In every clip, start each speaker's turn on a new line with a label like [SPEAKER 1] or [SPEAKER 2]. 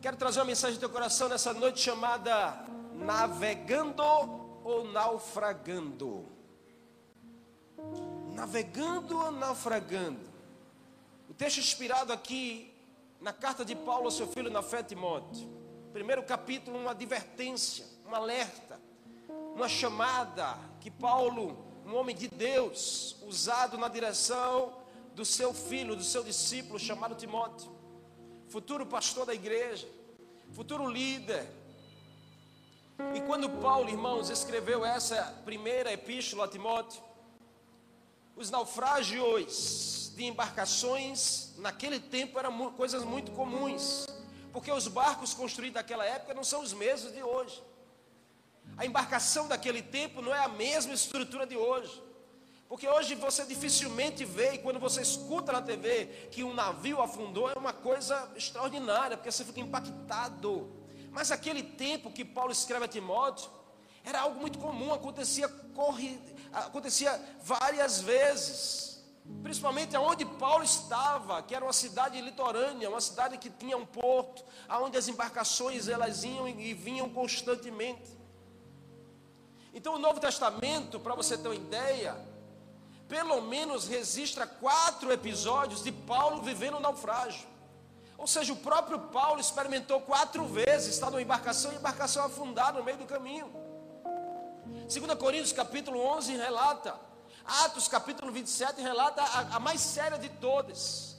[SPEAKER 1] Quero trazer uma mensagem do teu coração nessa noite chamada Navegando ou Naufragando. Navegando ou naufragando. O texto inspirado aqui na carta de Paulo ao seu filho na fé Timóteo. Primeiro capítulo, uma advertência, um alerta, uma chamada que Paulo, um homem de Deus, usado na direção do seu filho, do seu discípulo chamado Timóteo futuro pastor da igreja, futuro líder. E quando Paulo, irmãos, escreveu essa primeira epístola a Timóteo, os naufrágios de embarcações naquele tempo eram coisas muito comuns, porque os barcos construídos naquela época não são os mesmos de hoje. A embarcação daquele tempo não é a mesma estrutura de hoje. Porque hoje você dificilmente vê, e quando você escuta na TV que um navio afundou, é uma coisa extraordinária, porque você fica impactado. Mas aquele tempo que Paulo escreve a Timóteo, era algo muito comum, acontecia, corre, acontecia várias vezes. Principalmente aonde Paulo estava, que era uma cidade litorânea, uma cidade que tinha um porto, aonde as embarcações elas iam e vinham constantemente. Então o Novo Testamento, para você ter uma ideia, pelo menos registra quatro episódios de Paulo vivendo um naufrágio. Ou seja, o próprio Paulo experimentou quatro vezes estar numa embarcação e embarcação afundar no meio do caminho. 2 Coríntios capítulo 11 relata, Atos capítulo 27 relata a, a mais séria de todas,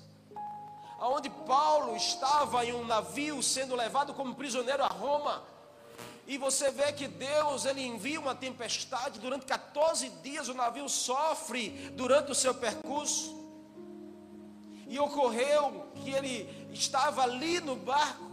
[SPEAKER 1] onde Paulo estava em um navio sendo levado como prisioneiro a Roma, e você vê que Deus ele envia uma tempestade durante 14 dias o navio sofre durante o seu percurso. E ocorreu que ele estava ali no barco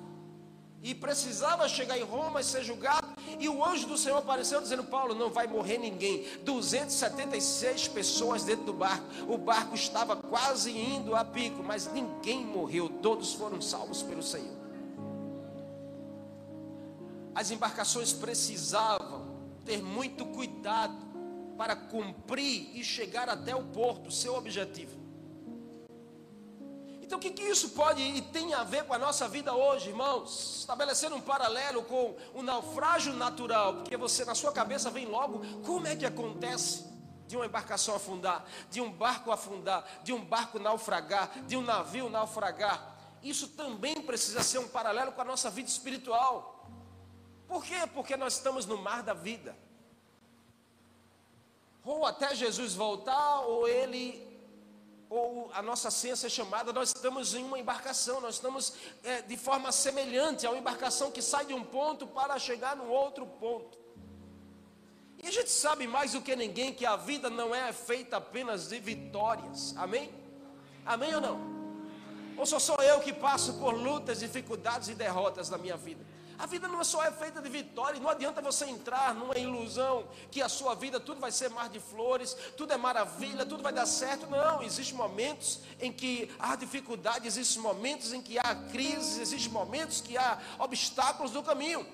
[SPEAKER 1] e precisava chegar em Roma e ser julgado. E o anjo do Senhor apareceu dizendo: Paulo, não vai morrer ninguém. 276 pessoas dentro do barco. O barco estava quase indo a pico, mas ninguém morreu. Todos foram salvos pelo Senhor as embarcações precisavam ter muito cuidado para cumprir e chegar até o porto, seu objetivo. Então, o que, que isso pode e tem a ver com a nossa vida hoje, irmãos? Estabelecendo um paralelo com o naufrágio natural, porque você na sua cabeça vem logo como é que acontece de uma embarcação afundar, de um barco afundar, de um barco naufragar, de um navio naufragar. Isso também precisa ser um paralelo com a nossa vida espiritual. Por quê? Porque nós estamos no mar da vida. Ou até Jesus voltar, ou ele, ou a nossa ciência é chamada, nós estamos em uma embarcação, nós estamos é, de forma semelhante a uma embarcação que sai de um ponto para chegar no outro ponto. E a gente sabe mais do que ninguém que a vida não é feita apenas de vitórias. Amém? Amém ou não? Ou só sou eu que passo por lutas, dificuldades e derrotas na minha vida? A vida não é só é feita de vitória, não adianta você entrar numa ilusão que a sua vida tudo vai ser mar de flores, tudo é maravilha, tudo vai dar certo. Não, existem momentos em que há dificuldade, existem momentos em que há crises, existem momentos que há obstáculos no caminho.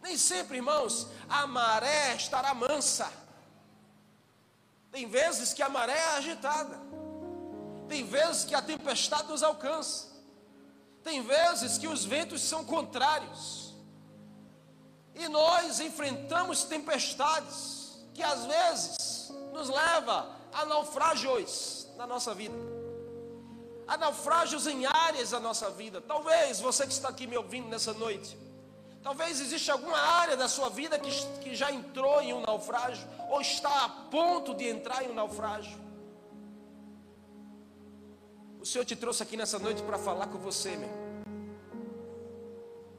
[SPEAKER 1] Nem sempre, irmãos, a maré estará mansa. Tem vezes que a maré é agitada. Tem vezes que a tempestade nos alcança. Tem vezes que os ventos são contrários. E nós enfrentamos tempestades que às vezes nos leva a naufrágios na nossa vida. A naufrágios em áreas da nossa vida. Talvez você que está aqui me ouvindo nessa noite, talvez exista alguma área da sua vida que, que já entrou em um naufrágio ou está a ponto de entrar em um naufrágio. O Senhor te trouxe aqui nessa noite para falar com você, meu.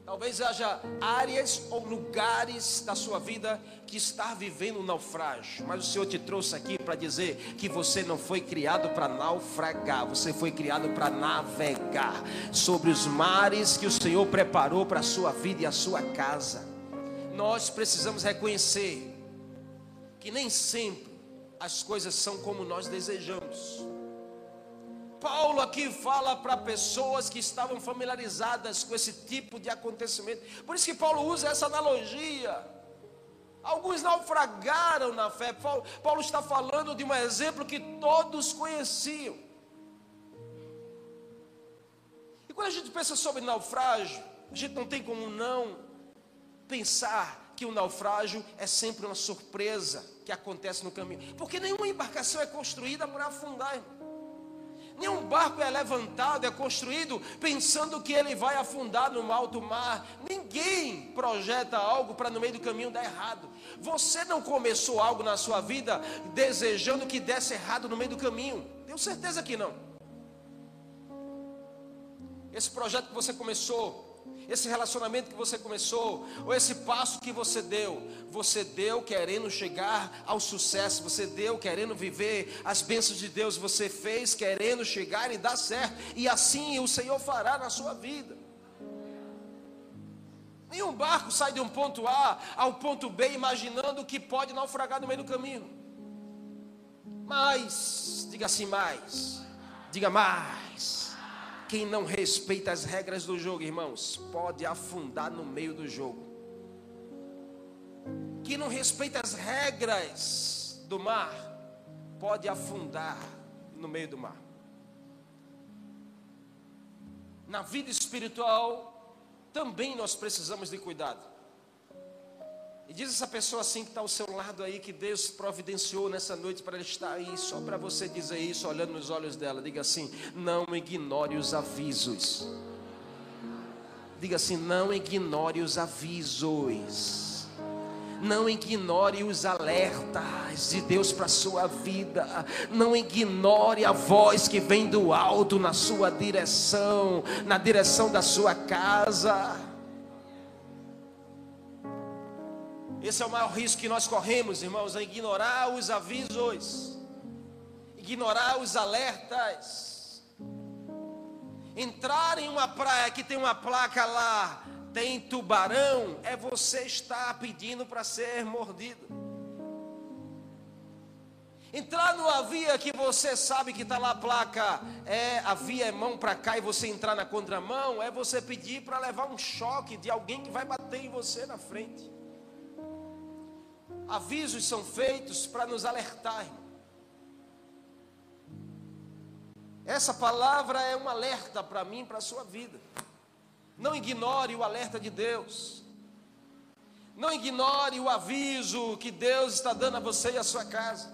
[SPEAKER 1] Talvez haja áreas ou lugares da sua vida que está vivendo um naufrágio, mas o Senhor te trouxe aqui para dizer que você não foi criado para naufragar, você foi criado para navegar sobre os mares que o Senhor preparou para a sua vida e a sua casa. Nós precisamos reconhecer que nem sempre as coisas são como nós desejamos. Paulo aqui fala para pessoas que estavam familiarizadas com esse tipo de acontecimento. Por isso que Paulo usa essa analogia. Alguns naufragaram na fé. Paulo, Paulo está falando de um exemplo que todos conheciam. E quando a gente pensa sobre naufrágio, a gente não tem como não pensar que o naufrágio é sempre uma surpresa que acontece no caminho. Porque nenhuma embarcação é construída para afundar. Nenhum barco é levantado, é construído pensando que ele vai afundar no alto mar. Ninguém projeta algo para no meio do caminho dar errado. Você não começou algo na sua vida desejando que desse errado no meio do caminho. Tenho certeza que não. Esse projeto que você começou, esse relacionamento que você começou, ou esse passo que você deu, você deu querendo chegar ao sucesso, você deu querendo viver as bênçãos de Deus, você fez querendo chegar e dar certo, e assim o Senhor fará na sua vida. Nenhum barco sai de um ponto A ao ponto B imaginando que pode naufragar no meio do caminho. Mas, diga assim mais, diga mais. Quem não respeita as regras do jogo, irmãos, pode afundar no meio do jogo. Quem não respeita as regras do mar, pode afundar no meio do mar. Na vida espiritual, também nós precisamos de cuidado. E diz essa pessoa assim que está ao seu lado aí, que Deus providenciou nessa noite para ele estar aí, só para você dizer isso, olhando nos olhos dela. Diga assim: não ignore os avisos. Diga assim: não ignore os avisos. Não ignore os alertas de Deus para a sua vida. Não ignore a voz que vem do alto na sua direção, na direção da sua casa. Esse é o maior risco que nós corremos, irmãos, é ignorar os avisos, ignorar os alertas. Entrar em uma praia que tem uma placa lá, tem tubarão, é você estar pedindo para ser mordido. Entrar numa via que você sabe que está lá a placa, é a via é mão para cá e você entrar na contramão, é você pedir para levar um choque de alguém que vai bater em você na frente. Avisos são feitos para nos alertar. Essa palavra é um alerta para mim, para a sua vida. Não ignore o alerta de Deus. Não ignore o aviso que Deus está dando a você e a sua casa.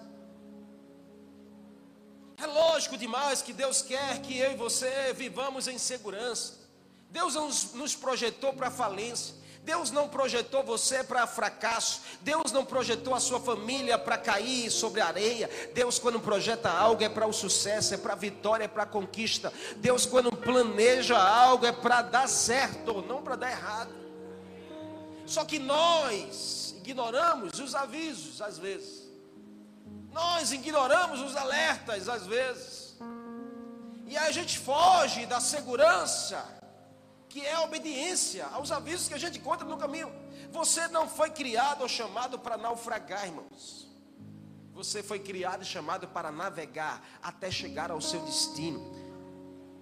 [SPEAKER 1] É lógico demais que Deus quer que eu e você vivamos em segurança. Deus nos projetou para a falência. Deus não projetou você para fracasso. Deus não projetou a sua família para cair sobre a areia. Deus, quando projeta algo, é para o sucesso, é para a vitória, é para a conquista. Deus, quando planeja algo, é para dar certo, não para dar errado. Só que nós ignoramos os avisos, às vezes. Nós ignoramos os alertas, às vezes. E aí a gente foge da segurança que é a obediência aos avisos que a gente encontra no caminho. Você não foi criado ou chamado para naufragar, irmãos. Você foi criado e chamado para navegar até chegar ao seu destino.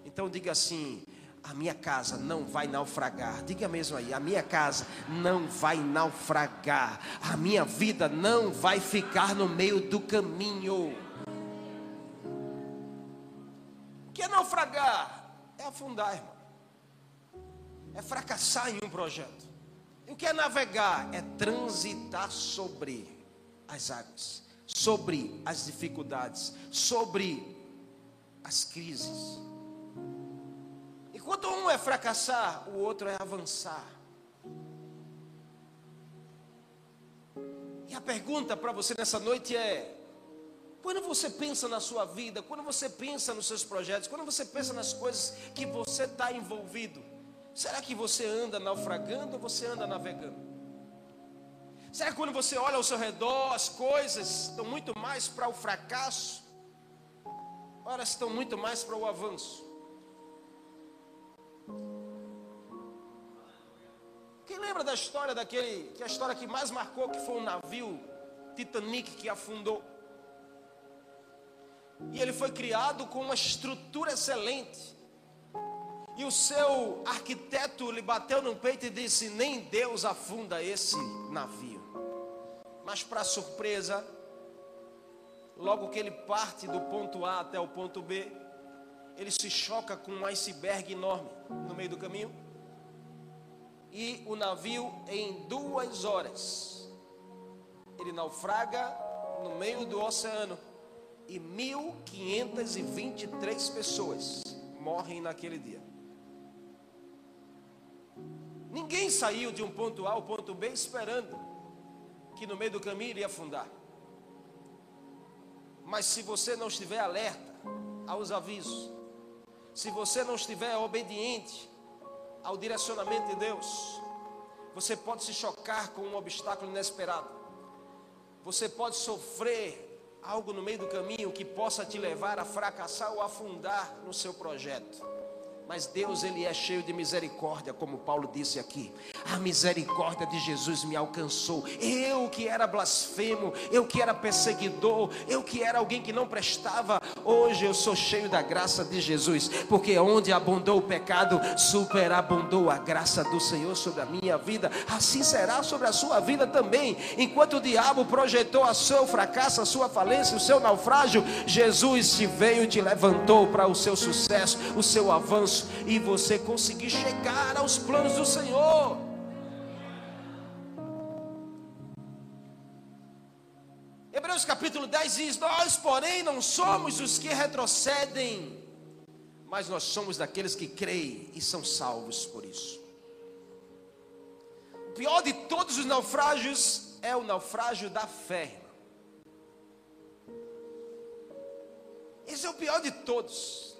[SPEAKER 1] Então diga assim: a minha casa não vai naufragar. Diga mesmo aí: a minha casa não vai naufragar. A minha vida não vai ficar no meio do caminho. O que é naufragar? É afundar, irmão é fracassar em um projeto. E o que é navegar? É transitar sobre as águas, sobre as dificuldades, sobre as crises. Enquanto um é fracassar, o outro é avançar. E a pergunta para você nessa noite é: quando você pensa na sua vida, quando você pensa nos seus projetos, quando você pensa nas coisas que você está envolvido, Será que você anda naufragando ou você anda navegando? Será que quando você olha ao seu redor, as coisas estão muito mais para o fracasso? Elas estão muito mais para o avanço? Quem lembra da história daquele, que a história que mais marcou, que foi um navio Titanic que afundou? E ele foi criado com uma estrutura excelente. E o seu arquiteto lhe bateu no peito e disse: Nem Deus afunda esse navio. Mas, para surpresa, logo que ele parte do ponto A até o ponto B, ele se choca com um iceberg enorme no meio do caminho. E o navio, em duas horas, ele naufraga no meio do oceano. E 1.523 pessoas morrem naquele dia. Ninguém saiu de um ponto A ao ponto B esperando que no meio do caminho iria afundar. Mas se você não estiver alerta aos avisos, se você não estiver obediente ao direcionamento de Deus, você pode se chocar com um obstáculo inesperado. Você pode sofrer algo no meio do caminho que possa te levar a fracassar ou afundar no seu projeto. Mas Deus, Ele é cheio de misericórdia, como Paulo disse aqui. A misericórdia de Jesus me alcançou. Eu que era blasfemo, eu que era perseguidor, eu que era alguém que não prestava, hoje eu sou cheio da graça de Jesus. Porque onde abundou o pecado, superabundou a graça do Senhor sobre a minha vida. Assim será sobre a sua vida também. Enquanto o diabo projetou a seu fracasso, a sua falência, o seu naufrágio, Jesus te veio e te levantou para o seu sucesso, o seu avanço e você conseguir chegar aos planos do Senhor. Hebreus capítulo 10 diz: Nós, porém, não somos os que retrocedem, mas nós somos daqueles que creem e são salvos por isso. O pior de todos os naufrágios é o naufrágio da fé. Esse é o pior de todos.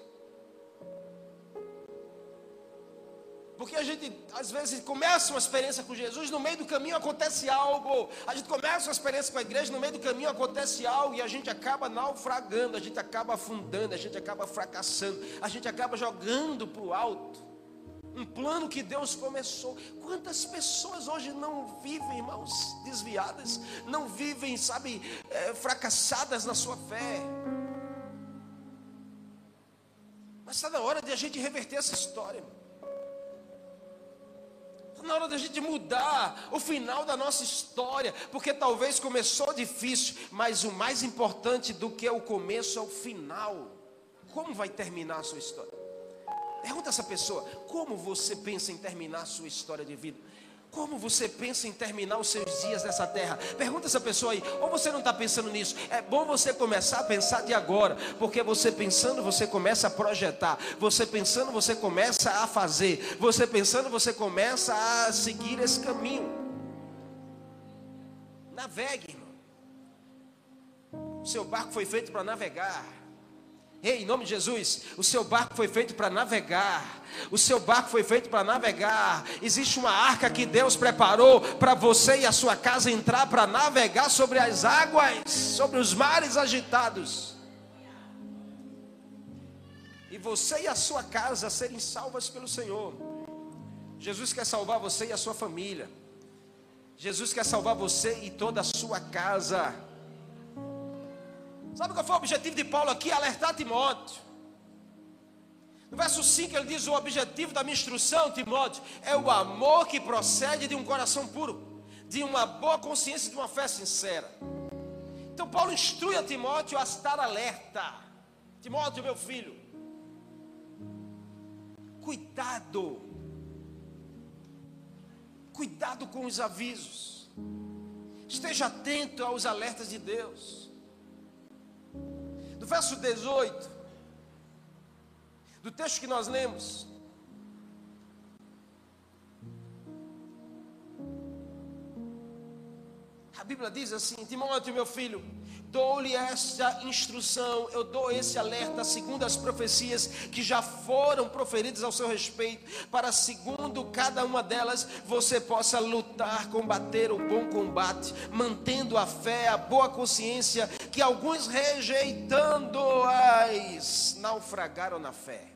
[SPEAKER 1] Porque a gente, às vezes, começa uma experiência com Jesus, no meio do caminho acontece algo. A gente começa uma experiência com a igreja, no meio do caminho acontece algo e a gente acaba naufragando, a gente acaba afundando, a gente acaba fracassando, a gente acaba jogando para o alto. Um plano que Deus começou. Quantas pessoas hoje não vivem, irmãos, desviadas, não vivem, sabe, é, fracassadas na sua fé. Mas está na hora de a gente reverter essa história. Irmão na hora da gente mudar o final da nossa história, porque talvez começou difícil, mas o mais importante do que o começo é o final. Como vai terminar a sua história? Pergunta essa pessoa: como você pensa em terminar a sua história de vida? Como você pensa em terminar os seus dias nessa terra? Pergunta essa pessoa aí, ou você não está pensando nisso? É bom você começar a pensar de agora, porque você pensando, você começa a projetar, você pensando, você começa a fazer, você pensando, você começa a seguir esse caminho. Navegue, irmão. O seu barco foi feito para navegar. Ei, em nome de Jesus, o seu barco foi feito para navegar. O seu barco foi feito para navegar. Existe uma arca que Deus preparou para você e a sua casa entrar para navegar sobre as águas, sobre os mares agitados. E você e a sua casa serem salvas pelo Senhor. Jesus quer salvar você e a sua família. Jesus quer salvar você e toda a sua casa. Sabe qual foi o objetivo de Paulo aqui? Alertar Timóteo. No verso 5 ele diz: O objetivo da minha instrução, Timóteo, é o amor que procede de um coração puro, de uma boa consciência, de uma fé sincera. Então Paulo instrui a Timóteo a estar alerta. Timóteo, meu filho, cuidado, cuidado com os avisos, esteja atento aos alertas de Deus verso 18, do texto que nós lemos. A Bíblia diz assim: Timóteo, meu filho, dou-lhe essa instrução, eu dou esse alerta, segundo as profecias que já foram proferidas ao seu respeito, para segundo cada uma delas você possa lutar, combater o bom combate, mantendo a fé, a boa consciência, que alguns rejeitando-as naufragaram na fé.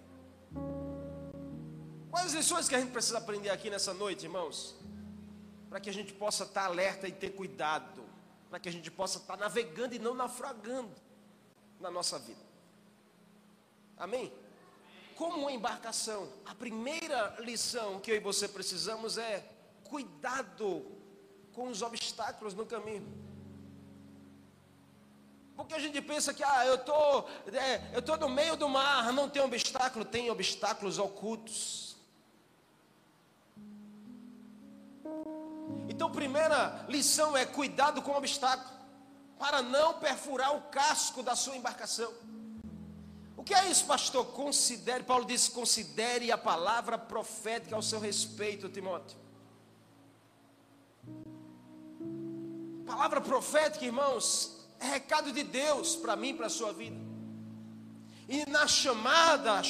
[SPEAKER 1] Quais as lições que a gente precisa aprender aqui nessa noite, irmãos? Para que a gente possa estar alerta e ter cuidado para que a gente possa estar navegando e não naufragando na nossa vida. Amém? Como uma embarcação, a primeira lição que eu e você precisamos é cuidado com os obstáculos no caminho. Porque a gente pensa que ah, eu tô, é, eu tô no meio do mar, não tem obstáculo, tem obstáculos ocultos. Então, primeira lição é cuidado com o obstáculo, para não perfurar o casco da sua embarcação. O que é isso, pastor? Considere, Paulo disse: considere a palavra profética ao seu respeito, Timóteo. Palavra profética, irmãos, é recado de Deus para mim, para a sua vida. E na chamada,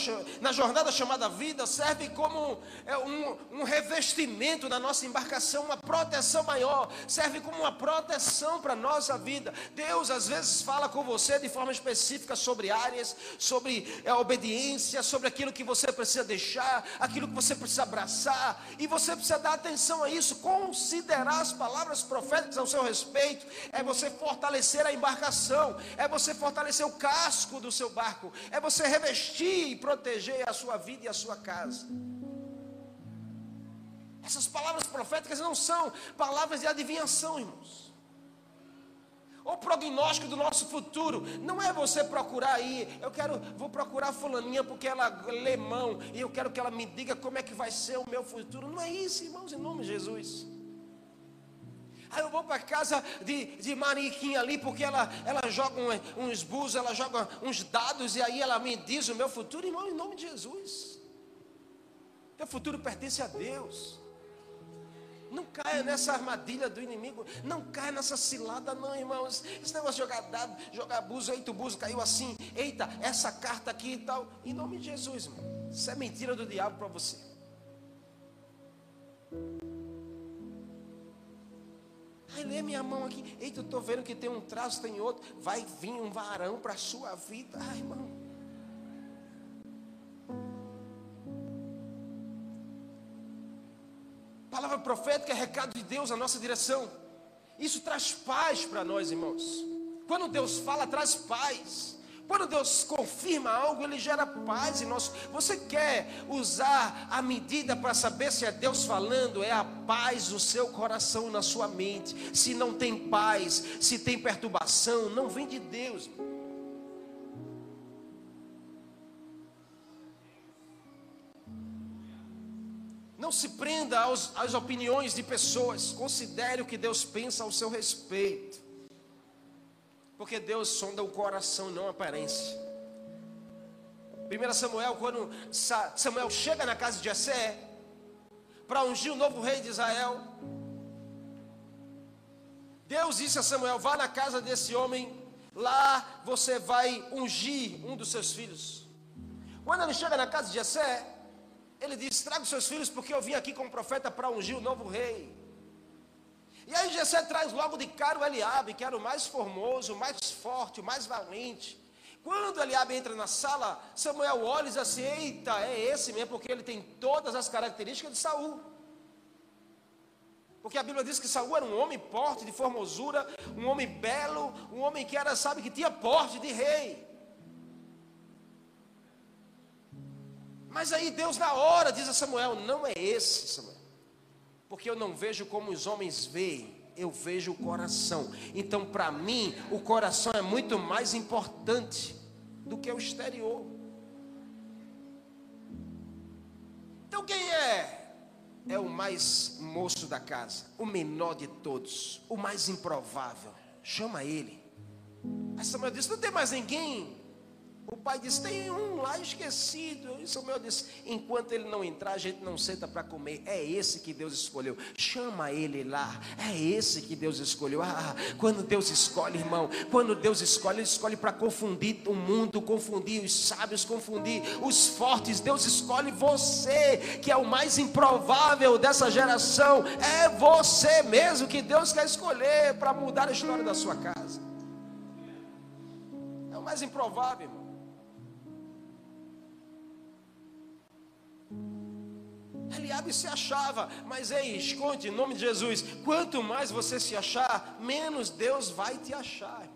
[SPEAKER 1] na jornada chamada vida, serve como é, um, um revestimento na nossa embarcação, uma proteção maior, serve como uma proteção para a nossa vida. Deus às vezes fala com você de forma específica sobre áreas, sobre a é, obediência, sobre aquilo que você precisa deixar, aquilo que você precisa abraçar, e você precisa dar atenção a isso, considerar as palavras proféticas ao seu respeito, é você fortalecer a embarcação, é você fortalecer o casco do seu barco, é você revestir e proteger a sua vida e a sua casa. Essas palavras proféticas não são palavras de adivinhação, irmãos. Ou prognóstico do nosso futuro. Não é você procurar aí, eu quero, vou procurar fulaninha porque ela lê mão e eu quero que ela me diga como é que vai ser o meu futuro. Não é isso, irmãos, em nome de Jesus. Aí eu vou para casa de, de Mariquinha ali, porque ela, ela joga um, uns bus, ela joga uns dados, e aí ela me diz o meu futuro, irmão, em nome de Jesus. Teu futuro pertence a Deus. Não caia nessa armadilha do inimigo. Não caia nessa cilada, não, irmãos. Esse negócio de jogar dado, jogar buzo, eita, o buzo caiu assim. Eita, essa carta aqui e tal. Em nome de Jesus, irmão. Isso é mentira do diabo para você. Ai, lê minha mão aqui. Eita, eu estou vendo que tem um traço, tem outro. Vai vir um varão para a sua vida. Ai, irmão. Palavra profética é recado de Deus na nossa direção. Isso traz paz para nós, irmãos. Quando Deus fala, traz paz. Quando Deus confirma algo, Ele gera paz em nós. Você quer usar a medida para saber se é Deus falando? É a paz no seu coração, na sua mente. Se não tem paz, se tem perturbação, não vem de Deus. Não se prenda aos, às opiniões de pessoas. Considere o que Deus pensa ao seu respeito. Porque Deus sonda o coração, não a aparência. 1 Samuel, quando Samuel chega na casa de Jessé, para ungir o novo rei de Israel, Deus disse a Samuel: vá na casa desse homem, lá você vai ungir um dos seus filhos. Quando ele chega na casa de Jessé, ele diz: traga os seus filhos, porque eu vim aqui como profeta para ungir o novo rei. E aí Jessé traz logo de cara o Eliabe, que era o mais formoso, o mais forte, o mais valente. Quando Eliabe entra na sala, Samuel olha e diz assim: Eita, é esse mesmo, porque ele tem todas as características de Saul. Porque a Bíblia diz que Saul era um homem forte, de formosura, um homem belo, um homem que era, sabe, que tinha porte de rei. Mas aí Deus na hora diz a Samuel: Não é esse, Samuel porque eu não vejo como os homens veem, eu vejo o coração. Então, para mim, o coração é muito mais importante do que o exterior. Então, quem é? É o mais moço da casa, o menor de todos, o mais improvável. Chama ele. Aí Samuel disse: Não tem mais ninguém o pai disse: tem um lá esquecido. E Samuel disse: enquanto ele não entrar, a gente não senta para comer. É esse que Deus escolheu. Chama ele lá. É esse que Deus escolheu. Ah, quando Deus escolhe, irmão, quando Deus escolhe, Ele escolhe para confundir o mundo, confundir os sábios, confundir os fortes. Deus escolhe você, que é o mais improvável dessa geração. É você mesmo que Deus quer escolher para mudar a história da sua casa. É o mais improvável, irmão. Eliabe se achava, mas ei, esconde em nome de Jesus. Quanto mais você se achar, menos Deus vai te achar.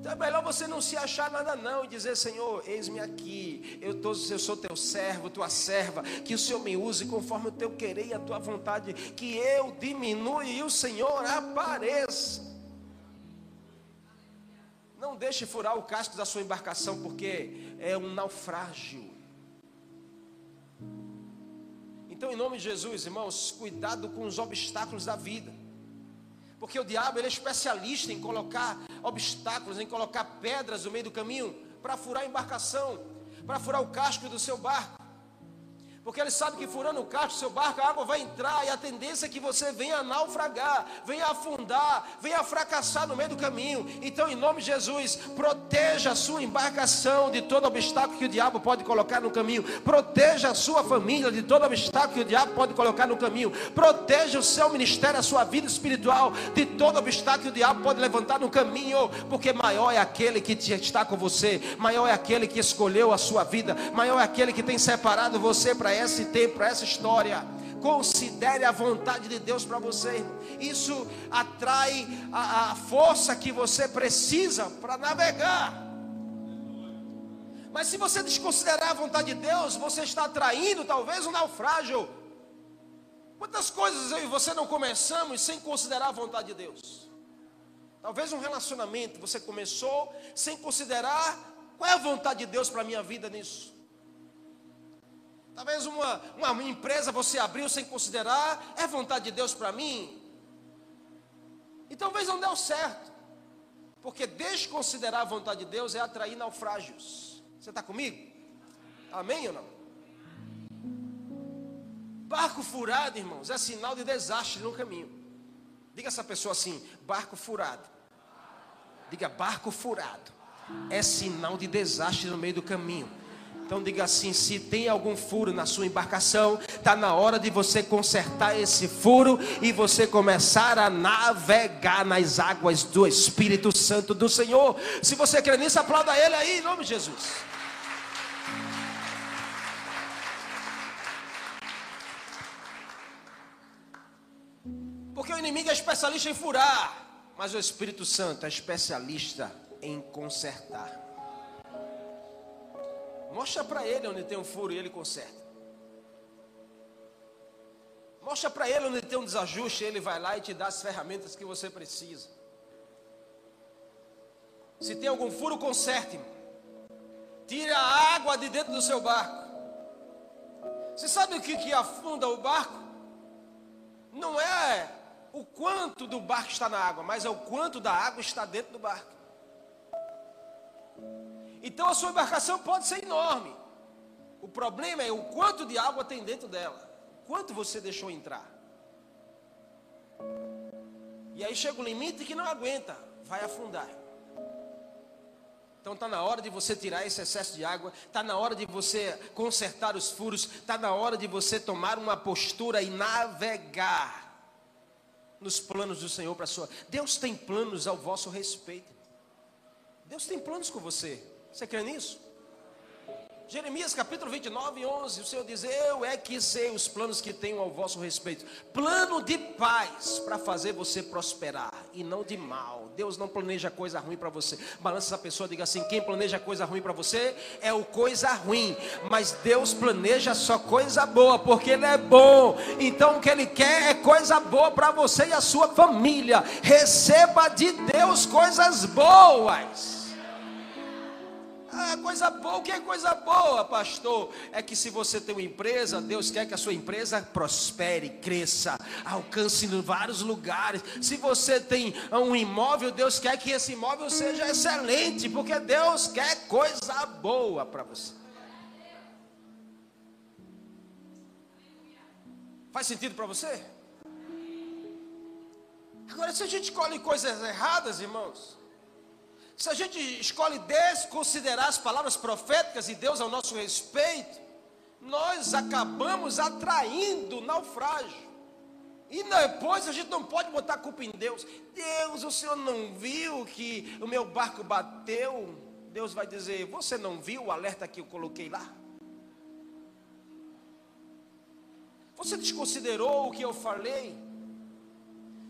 [SPEAKER 1] Então é melhor você não se achar nada não e dizer, Senhor, eis-me aqui, eu, tô, eu sou teu servo, tua serva, que o Senhor me use conforme o teu querer e a tua vontade, que eu diminua e o Senhor apareça. Não deixe furar o casco da sua embarcação, porque é um naufrágio. Então, em nome de Jesus, irmãos, cuidado com os obstáculos da vida. Porque o diabo ele é especialista em colocar obstáculos, em colocar pedras no meio do caminho para furar a embarcação, para furar o casco do seu barco. Porque ele sabe que furando o casco do seu barco, a água vai entrar e a tendência é que você venha naufragar, venha afundar, venha fracassar no meio do caminho. Então, em nome de Jesus, proteja a sua embarcação de todo obstáculo que o diabo pode colocar no caminho. Proteja a sua família de todo obstáculo que o diabo pode colocar no caminho. Proteja o seu ministério, a sua vida espiritual de todo obstáculo que o diabo pode levantar no caminho, porque maior é aquele que está com você, maior é aquele que escolheu a sua vida, maior é aquele que tem separado você para esse tempo, para essa história. Considere a vontade de Deus para você. Isso atrai a, a força que você precisa para navegar. Mas se você desconsiderar a vontade de Deus, você está atraindo talvez um naufrágio. Quantas coisas eu e você não começamos sem considerar a vontade de Deus? Talvez um relacionamento você começou sem considerar qual é a vontade de Deus para a minha vida nisso. Talvez uma, uma empresa você abriu sem considerar, é vontade de Deus para mim? E talvez não deu certo, porque desconsiderar a vontade de Deus é atrair naufrágios. Você está comigo? Amém ou não? Barco furado, irmãos, é sinal de desastre no caminho. Diga essa pessoa assim: barco furado. Diga barco furado. É sinal de desastre no meio do caminho. Então diga assim: se tem algum furo na sua embarcação, está na hora de você consertar esse furo e você começar a navegar nas águas do Espírito Santo do Senhor. Se você crê nisso, aplauda Ele aí, em nome de Jesus. Porque o inimigo é especialista em furar, mas o Espírito Santo é especialista em consertar. Mostra para ele onde tem um furo e ele conserta. Mostra para ele onde tem um desajuste, ele vai lá e te dá as ferramentas que você precisa. Se tem algum furo, conserte. Tire a água de dentro do seu barco. Você sabe o que, que afunda o barco? Não é o quanto do barco está na água, mas é o quanto da água está dentro do barco. Então a sua embarcação pode ser enorme. O problema é o quanto de água tem dentro dela. Quanto você deixou entrar. E aí chega o limite que não aguenta, vai afundar. Então está na hora de você tirar esse excesso de água, está na hora de você consertar os furos, está na hora de você tomar uma postura e navegar nos planos do Senhor para a sua. Deus tem planos ao vosso respeito. Deus tem planos com você. Você crê nisso? Jeremias capítulo 29, 11, o Senhor diz: Eu é que sei os planos que tenho ao vosso respeito. Plano de paz para fazer você prosperar e não de mal. Deus não planeja coisa ruim para você. Balança essa pessoa, diga assim: Quem planeja coisa ruim para você é o coisa ruim. Mas Deus planeja só coisa boa, porque Ele é bom. Então o que Ele quer é coisa boa para você e a sua família. Receba de Deus coisas boas. Ah, coisa boa, o que é coisa boa, pastor? É que se você tem uma empresa, Deus quer que a sua empresa prospere, cresça, alcance em vários lugares. Se você tem um imóvel, Deus quer que esse imóvel seja excelente, porque Deus quer coisa boa para você. Faz sentido para você? Agora, se a gente escolhe coisas erradas, irmãos, se a gente escolhe desconsiderar as palavras proféticas de Deus ao nosso respeito, nós acabamos atraindo naufrágio. E depois a gente não pode botar culpa em Deus. Deus, o Senhor não viu que o meu barco bateu? Deus vai dizer: Você não viu o alerta que eu coloquei lá? Você desconsiderou o que eu falei?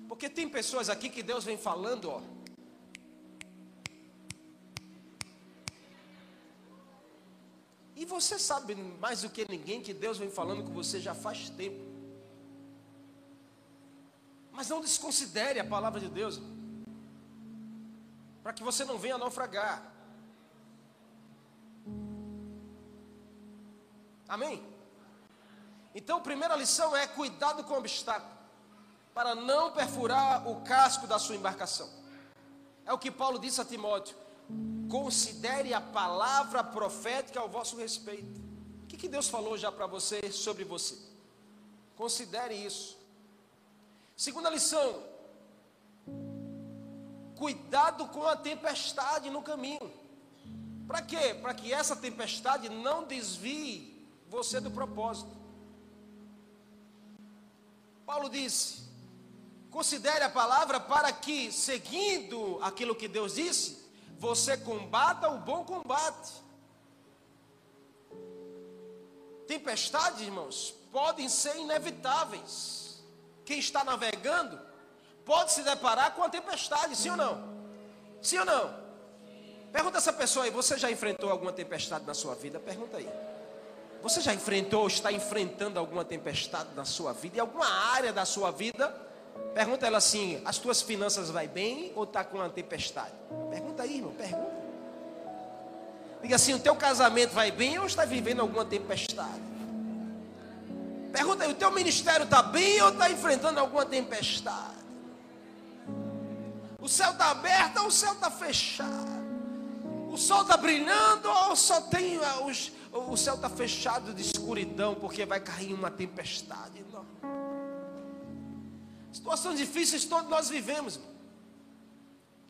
[SPEAKER 1] Porque tem pessoas aqui que Deus vem falando, ó. E você sabe mais do que ninguém que Deus vem falando com você já faz tempo. Mas não desconsidere a palavra de Deus. para que você não venha naufragar. Amém? Então, a primeira lição é cuidado com o obstáculo, para não perfurar o casco da sua embarcação. É o que Paulo disse a Timóteo: considere a palavra profética ao vosso respeito. O que, que Deus falou já para você sobre você? Considere isso. Segunda lição: cuidado com a tempestade no caminho. Para quê? Para que essa tempestade não desvie você do propósito. Paulo disse: considere a palavra para que, seguindo aquilo que Deus disse, você combata o bom combate. Tempestades, irmãos, podem ser inevitáveis. Quem está navegando pode se deparar com a tempestade, sim ou não? Sim ou não? Pergunta essa pessoa aí, você já enfrentou alguma tempestade na sua vida? Pergunta aí. Você já enfrentou ou está enfrentando alguma tempestade na sua vida? Em alguma área da sua vida? Pergunta ela assim: as tuas finanças vai bem ou está com uma tempestade? Pergunta aí, irmão, pergunta. Diga assim: o teu casamento vai bem ou está vivendo alguma tempestade? Pergunta aí: o teu ministério está bem ou está enfrentando alguma tempestade? O céu está aberto ou o céu está fechado? O sol está brilhando ou só tem ah, os, o céu está fechado de escuridão porque vai cair uma tempestade? Não. Situações difíceis todos nós vivemos.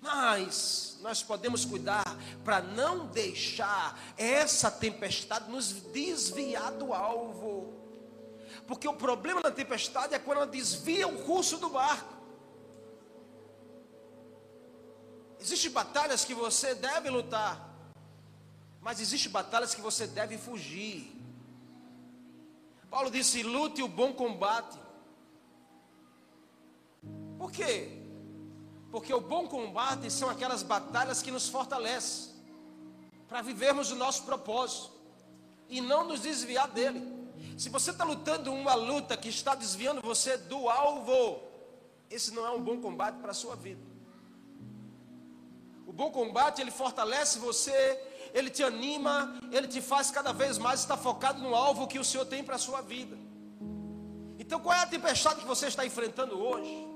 [SPEAKER 1] Mas nós podemos cuidar para não deixar essa tempestade nos desviar do alvo. Porque o problema da tempestade é quando ela desvia o curso do barco. Existem batalhas que você deve lutar, mas existem batalhas que você deve fugir. Paulo disse: lute o bom combate. Por quê? Porque o bom combate são aquelas batalhas que nos fortalecem para vivermos o nosso propósito e não nos desviar dele. Se você está lutando uma luta que está desviando você do alvo, esse não é um bom combate para a sua vida. O bom combate, ele fortalece você, ele te anima, ele te faz cada vez mais estar focado no alvo que o Senhor tem para a sua vida. Então, qual é a tempestade que você está enfrentando hoje?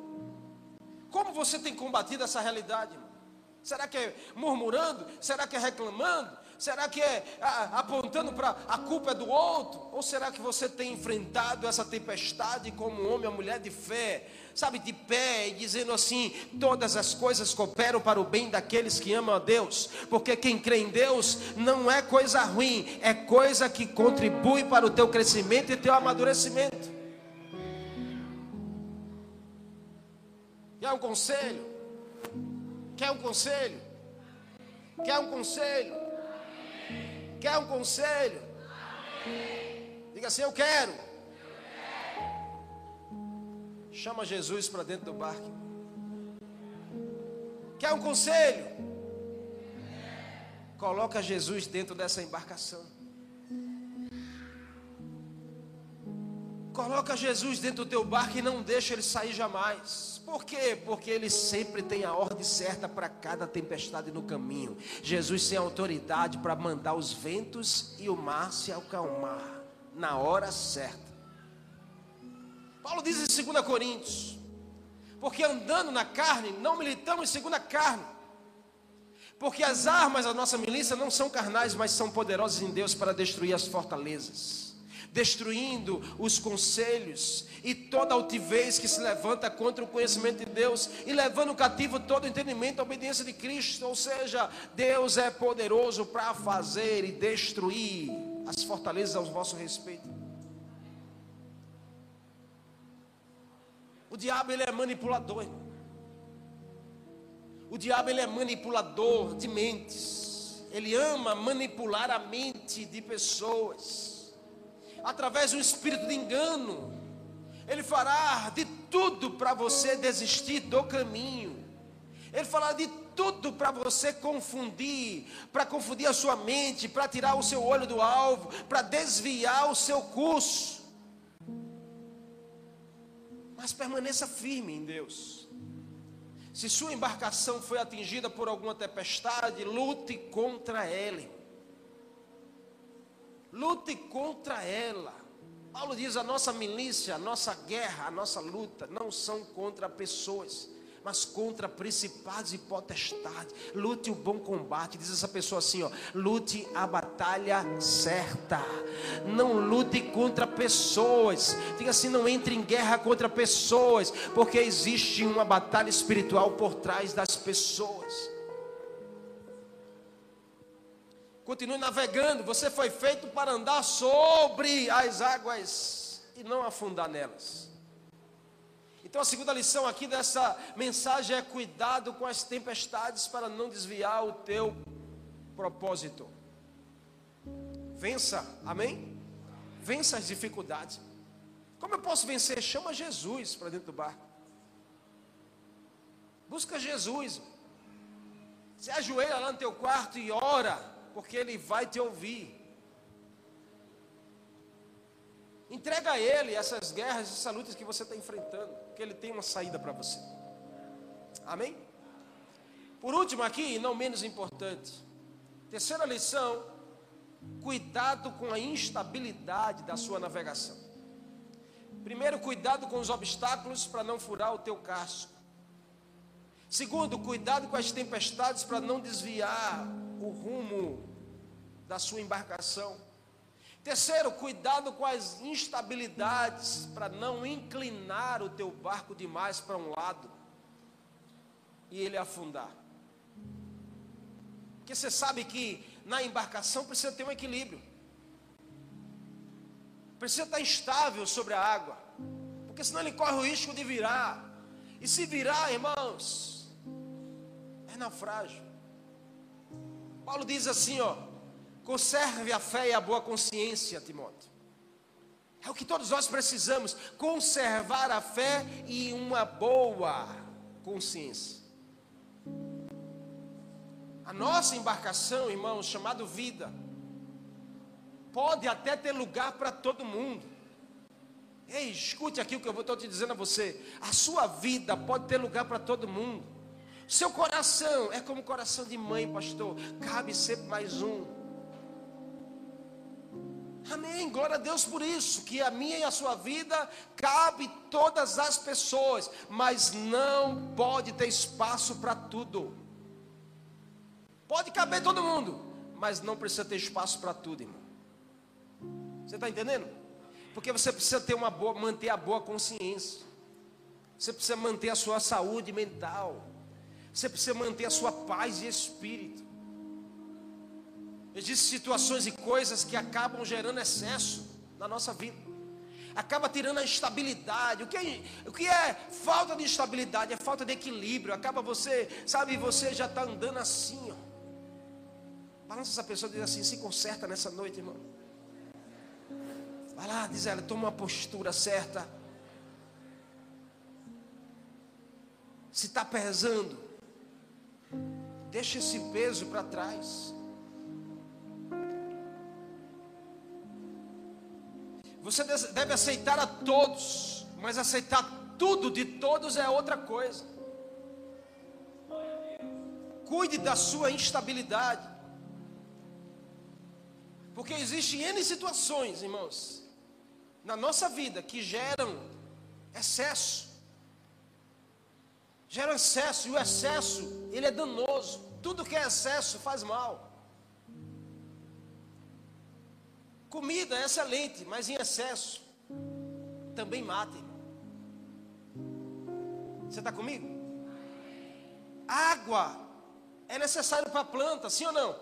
[SPEAKER 1] Como você tem combatido essa realidade? Será que é murmurando? Será que é reclamando? Será que é apontando para a culpa é do outro? Ou será que você tem enfrentado essa tempestade como um homem ou mulher de fé? sabe, de pé e dizendo assim: todas as coisas cooperam para o bem daqueles que amam a Deus, porque quem crê em Deus não é coisa ruim, é coisa que contribui para o teu crescimento e teu amadurecimento. Quer um conselho? Quer um conselho? Quer um conselho? Quer um conselho? Diga assim: Eu quero. Chama Jesus para dentro do barco. Quer um conselho? Coloca Jesus dentro dessa embarcação. Coloca Jesus dentro do teu barco e não deixa ele sair jamais. Por quê? Porque ele sempre tem a ordem certa para cada tempestade no caminho. Jesus tem autoridade para mandar os ventos e o mar se acalmar na hora certa. Paulo diz em 2 Coríntios: Porque andando na carne, não militamos segundo a carne. Porque as armas da nossa milícia não são carnais, mas são poderosas em Deus para destruir as fortalezas, destruindo os conselhos e toda altivez que se levanta contra o conhecimento de Deus e levando cativo todo o entendimento à obediência de Cristo. Ou seja, Deus é poderoso para fazer e destruir as fortalezas ao vosso respeito. O diabo ele é manipulador. O diabo ele é manipulador de mentes. Ele ama manipular a mente de pessoas através um espírito de engano. Ele fará de tudo para você desistir do caminho. Ele fará de tudo para você confundir, para confundir a sua mente, para tirar o seu olho do alvo, para desviar o seu curso. Mas permaneça firme em Deus. Se sua embarcação foi atingida por alguma tempestade, lute contra ela. Lute contra ela. Paulo diz: a nossa milícia, a nossa guerra, a nossa luta não são contra pessoas, mas contra principados e potestades. Lute o bom combate. Diz essa pessoa assim: ó, lute a batalha certa. Não lute contra pessoas. Diga assim: não entre em guerra contra pessoas, porque existe uma batalha espiritual por trás das pessoas. Continue navegando. Você foi feito para andar sobre as águas e não afundar nelas. Então a segunda lição aqui dessa mensagem é cuidado com as tempestades para não desviar o teu propósito. Vença, amém? Vença as dificuldades. Como eu posso vencer? Chama Jesus para dentro do barco. Busca Jesus. Se ajoelha lá no teu quarto e ora porque Ele vai te ouvir. Entrega a Ele essas guerras, essas lutas que você está enfrentando, que Ele tem uma saída para você. Amém? Por último, aqui, e não menos importante, terceira lição: cuidado com a instabilidade da sua navegação. Primeiro, cuidado com os obstáculos para não furar o teu casco. Segundo, cuidado com as tempestades para não desviar o rumo da sua embarcação. Terceiro, cuidado com as instabilidades para não inclinar o teu barco demais para um lado e ele afundar. Porque você sabe que na embarcação precisa ter um equilíbrio. Precisa estar estável sobre a água. Porque senão ele corre o risco de virar. E se virar, irmãos, é naufrágio. Paulo diz assim, ó: Conserve a fé e a boa consciência, Timóteo. É o que todos nós precisamos: conservar a fé e uma boa consciência. A nossa embarcação, irmãos, chamado vida, pode até ter lugar para todo mundo. Ei, escute aqui o que eu estou te dizendo a você. A sua vida pode ter lugar para todo mundo. Seu coração é como coração de mãe, pastor. Cabe sempre mais um. Amém. Glória a Deus por isso. Que a minha e a sua vida cabe todas as pessoas, mas não pode ter espaço para tudo. Pode caber todo mundo, mas não precisa ter espaço para tudo, irmão. Você está entendendo? Porque você precisa ter uma boa, manter a boa consciência. Você precisa manter a sua saúde mental. Você precisa manter a sua paz e espírito. Existem situações e coisas que acabam gerando excesso na nossa vida. Acaba tirando a estabilidade. O que, é, o que é falta de estabilidade? É falta de equilíbrio. Acaba você, sabe, você já está andando assim, ó. Balança essa pessoa e diz assim: se conserta nessa noite, irmão. Vai lá, diz ela, toma uma postura certa. Se está pesando, deixa esse peso para trás. Você deve aceitar a todos, mas aceitar tudo de todos é outra coisa. Cuide da sua instabilidade. Porque existem N situações, irmãos, na nossa vida que geram excesso. Geram excesso, e o excesso, ele é danoso. Tudo que é excesso faz mal. Comida é excelente, mas em excesso também mata. Você está comigo? Água é necessário para a planta, sim ou não?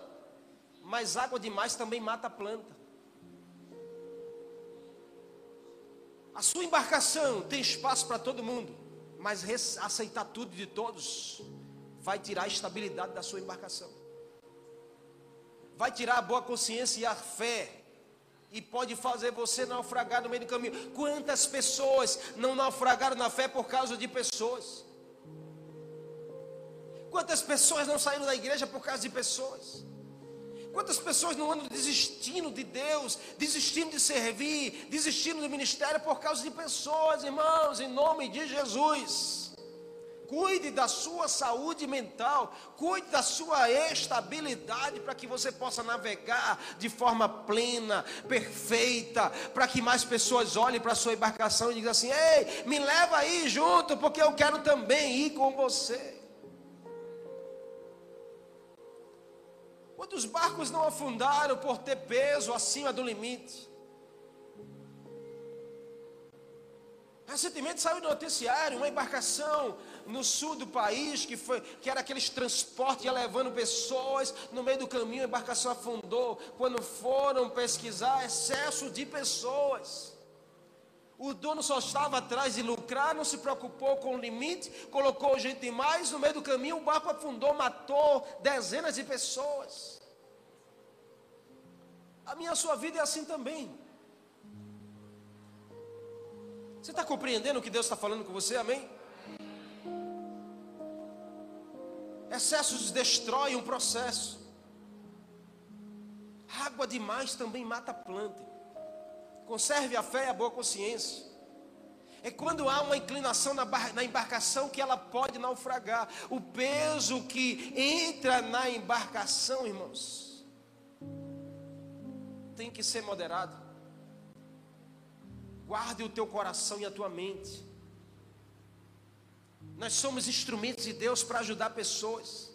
[SPEAKER 1] Mas água demais também mata a planta. A sua embarcação tem espaço para todo mundo, mas aceitar tudo de todos vai tirar a estabilidade da sua embarcação. Vai tirar a boa consciência e a fé e pode fazer você naufragar no meio do caminho. Quantas pessoas não naufragaram na fé por causa de pessoas? Quantas pessoas não saíram da igreja por causa de pessoas? Quantas pessoas não andam desistindo de Deus, desistindo de servir, desistindo do ministério por causa de pessoas, irmãos, em nome de Jesus? Cuide da sua saúde mental, cuide da sua estabilidade para que você possa navegar de forma plena, perfeita, para que mais pessoas olhem para a sua embarcação e digam assim: "Ei, me leva aí junto, porque eu quero também ir com você". Quantos barcos não afundaram por ter peso acima do limite? Recentemente saiu no noticiário uma embarcação no sul do país que foi que era aqueles transportes levando pessoas no meio do caminho a embarcação afundou quando foram pesquisar excesso de pessoas. O dono só estava atrás de lucrar, não se preocupou com o limite, colocou gente demais no meio do caminho, o barco afundou, matou dezenas de pessoas. A minha sua vida é assim também. Você está compreendendo o que Deus está falando com você? Amém? Excessos destroem um processo. Água demais também mata a planta. Conserve a fé e a boa consciência. É quando há uma inclinação na, na, embarcação que ela pode naufragar. O peso que entra na embarcação, irmãos, tem que ser moderado. Guarde o teu coração e a tua mente. Nós somos instrumentos de Deus para ajudar pessoas.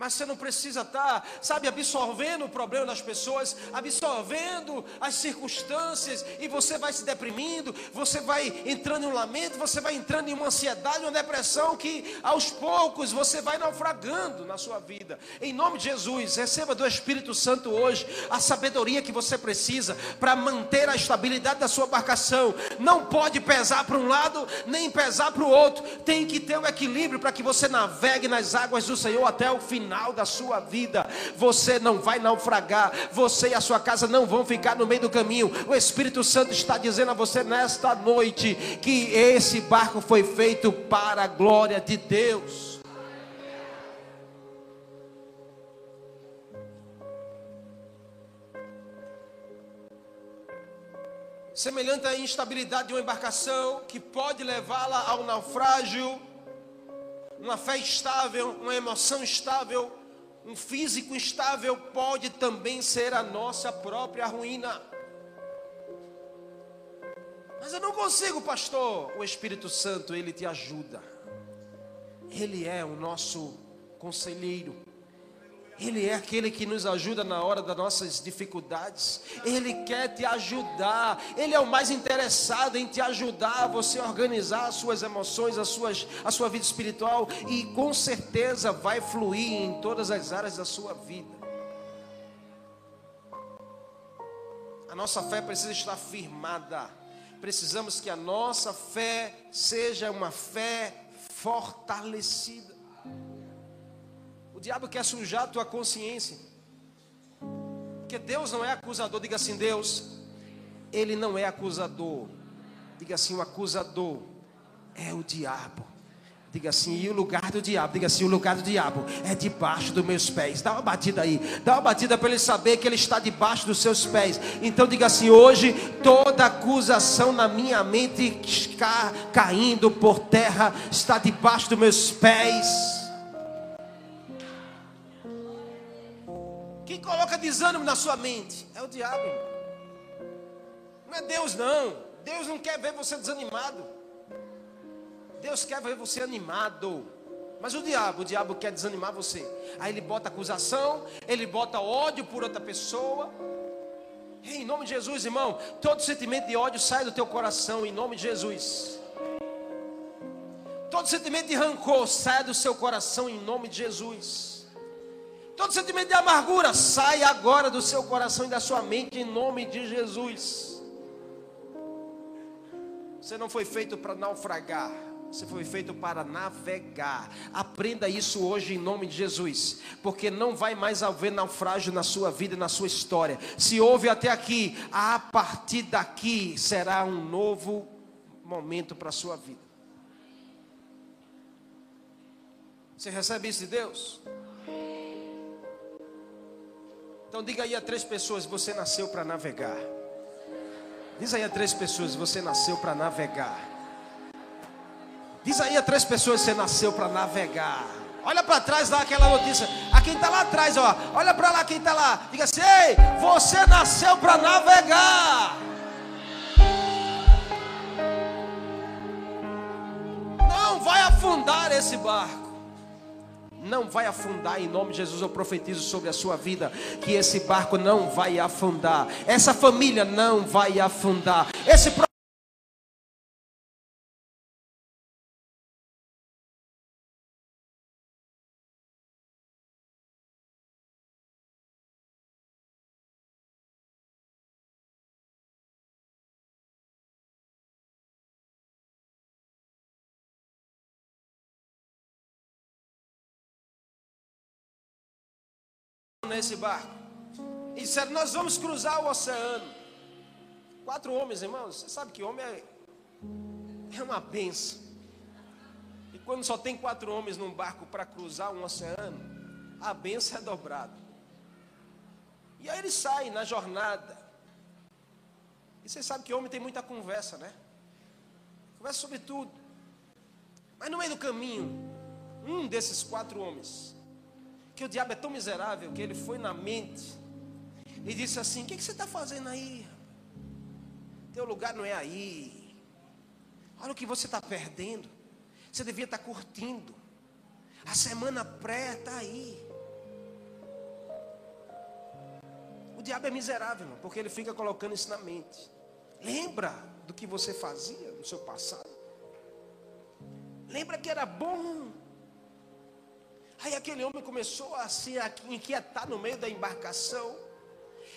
[SPEAKER 1] Mas você não precisa estar, tá, sabe, absorvendo o problema das pessoas, absorvendo as circunstâncias, e você vai se deprimindo, você vai entrando em um lamento, você vai entrando em uma ansiedade, uma depressão, que aos poucos você vai naufragando na sua vida. Em nome de Jesus, receba do Espírito Santo hoje a sabedoria que você precisa para manter a estabilidade da sua embarcação. Não pode pesar para um lado, nem pesar para o outro, tem que ter um equilíbrio para que você navegue nas águas do Senhor até o final final da sua vida. Você não vai naufragar, você e a sua casa não vão ficar no meio do caminho. O Espírito Santo está dizendo a você nesta noite que esse barco foi feito para a glória de Deus. semelhante à instabilidade de uma embarcação que pode levá-la ao naufrágio uma fé estável, uma emoção estável, um físico estável pode também ser a nossa própria ruína. Mas eu não consigo, pastor. O Espírito Santo, ele te ajuda. Ele é o nosso conselheiro. Ele é aquele que nos ajuda na hora das nossas dificuldades. Ele quer te ajudar. Ele é o mais interessado em te ajudar a você organizar as suas emoções, as suas, a sua vida espiritual e com certeza vai fluir em todas as áreas da sua vida. A nossa fé precisa estar firmada. Precisamos que a nossa fé seja uma fé fortalecida. O diabo quer sujar a tua consciência. Porque Deus não é acusador. Diga assim: Deus, Ele não é acusador. Diga assim: o acusador é o diabo. Diga assim, e o lugar do diabo, diga assim, o lugar do diabo é debaixo dos meus pés. Dá uma batida aí, dá uma batida para ele saber que ele está debaixo dos seus pés. Então diga assim, hoje toda acusação na minha mente está caindo por terra, está debaixo dos meus pés. Quem coloca desânimo na sua mente é o diabo. Não é Deus, não. Deus não quer ver você desanimado. Deus quer ver você animado. Mas o diabo, o diabo quer desanimar você. Aí ele bota acusação, ele bota ódio por outra pessoa. Em nome de Jesus, irmão, todo sentimento de ódio sai do teu coração, em nome de Jesus. Todo sentimento de rancor sai do seu coração, em nome de Jesus. Todo sentimento de amargura sai agora do seu coração e da sua mente em nome de Jesus. Você não foi feito para naufragar, você foi feito para navegar. Aprenda isso hoje em nome de Jesus, porque não vai mais haver naufrágio na sua vida, na sua história. Se houve até aqui, a partir daqui será um novo momento para a sua vida. Você recebe isso de Deus? Então diga aí a três pessoas: você nasceu para navegar. Diz aí a três pessoas: você nasceu para navegar. Diz aí a três pessoas: você nasceu para navegar. Olha para trás, dá aquela notícia. A quem está lá atrás, ó. Olha para lá quem está lá. Diga assim: Ei, você nasceu para navegar. Não vai afundar esse barco. Não vai afundar, em nome de Jesus. Eu profetizo sobre a sua vida que esse barco não vai afundar, essa família não vai afundar, esse nesse barco. E disseram: Nós vamos cruzar o oceano. Quatro homens, irmãos. Você sabe que homem é, é uma benção. E quando só tem quatro homens num barco para cruzar um oceano, a benção é dobrada. E aí eles saem na jornada. E você sabe que homem tem muita conversa, né? Conversa sobre tudo. Mas no meio do caminho, um desses quatro homens que o diabo é tão miserável que ele foi na mente e disse assim: O que, que você está fazendo aí? Teu lugar não é aí. Olha o que você está perdendo. Você devia estar tá curtindo. A semana pré está aí. O diabo é miserável, irmão, porque ele fica colocando isso na mente. Lembra do que você fazia no seu passado? Lembra que era bom Aí aquele homem começou a se inquietar no meio da embarcação.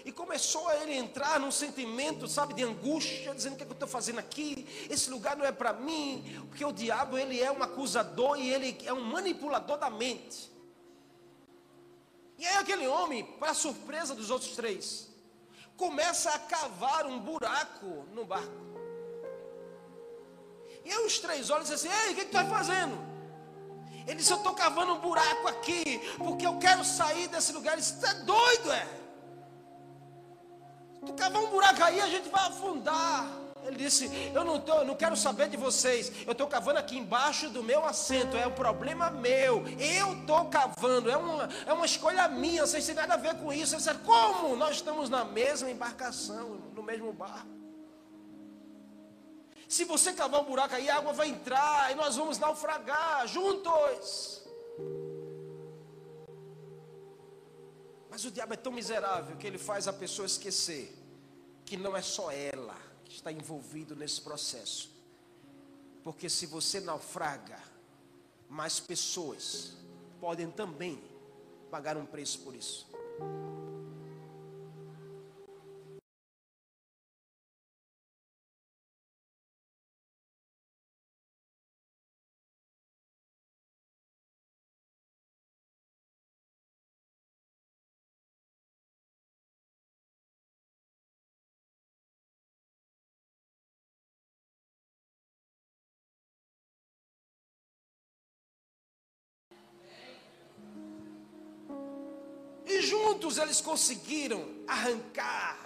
[SPEAKER 1] E começou a ele entrar num sentimento, sabe, de angústia, dizendo: o que, é que eu estou fazendo aqui? Esse lugar não é para mim, porque o diabo ele é um acusador e ele é um manipulador da mente. E aí aquele homem, para surpresa dos outros três, começa a cavar um buraco no barco. E aí os três olham e dizem assim: Ei, o que, é que tu está fazendo? Ele disse: Eu estou cavando um buraco aqui, porque eu quero sair desse lugar. Ele disse: Você é doido, é? Tu cavar um buraco aí, a gente vai afundar. Ele disse: Eu não, tô, não quero saber de vocês. Eu estou cavando aqui embaixo do meu assento. É um problema meu. Eu estou cavando. É uma, é uma escolha minha. Vocês têm nada a ver com isso. Ele disse: Como? Nós estamos na mesma embarcação, no mesmo barco. Se você cavar um buraco aí, a água vai entrar e nós vamos naufragar juntos. Mas o diabo é tão miserável que ele faz a pessoa esquecer que não é só ela que está envolvido nesse processo. Porque se você naufraga, mais pessoas podem também pagar um preço por isso. Juntos eles conseguiram arrancar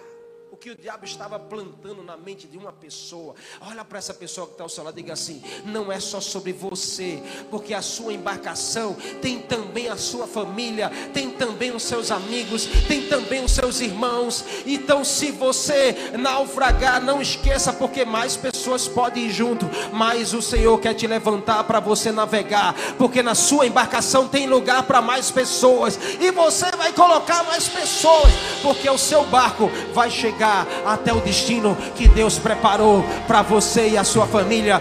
[SPEAKER 1] que o diabo estava plantando na mente de uma pessoa. Olha para essa pessoa que está ao seu lado e diga assim: não é só sobre você, porque a sua embarcação tem também a sua família, tem também os seus amigos, tem também os seus irmãos. Então, se você naufragar, não esqueça, porque mais pessoas podem ir junto, mas o Senhor quer te levantar para você navegar, porque na sua embarcação tem lugar para mais pessoas, e você vai colocar mais pessoas, porque o seu barco vai chegar chegar até o destino que Deus preparou para você e a sua família.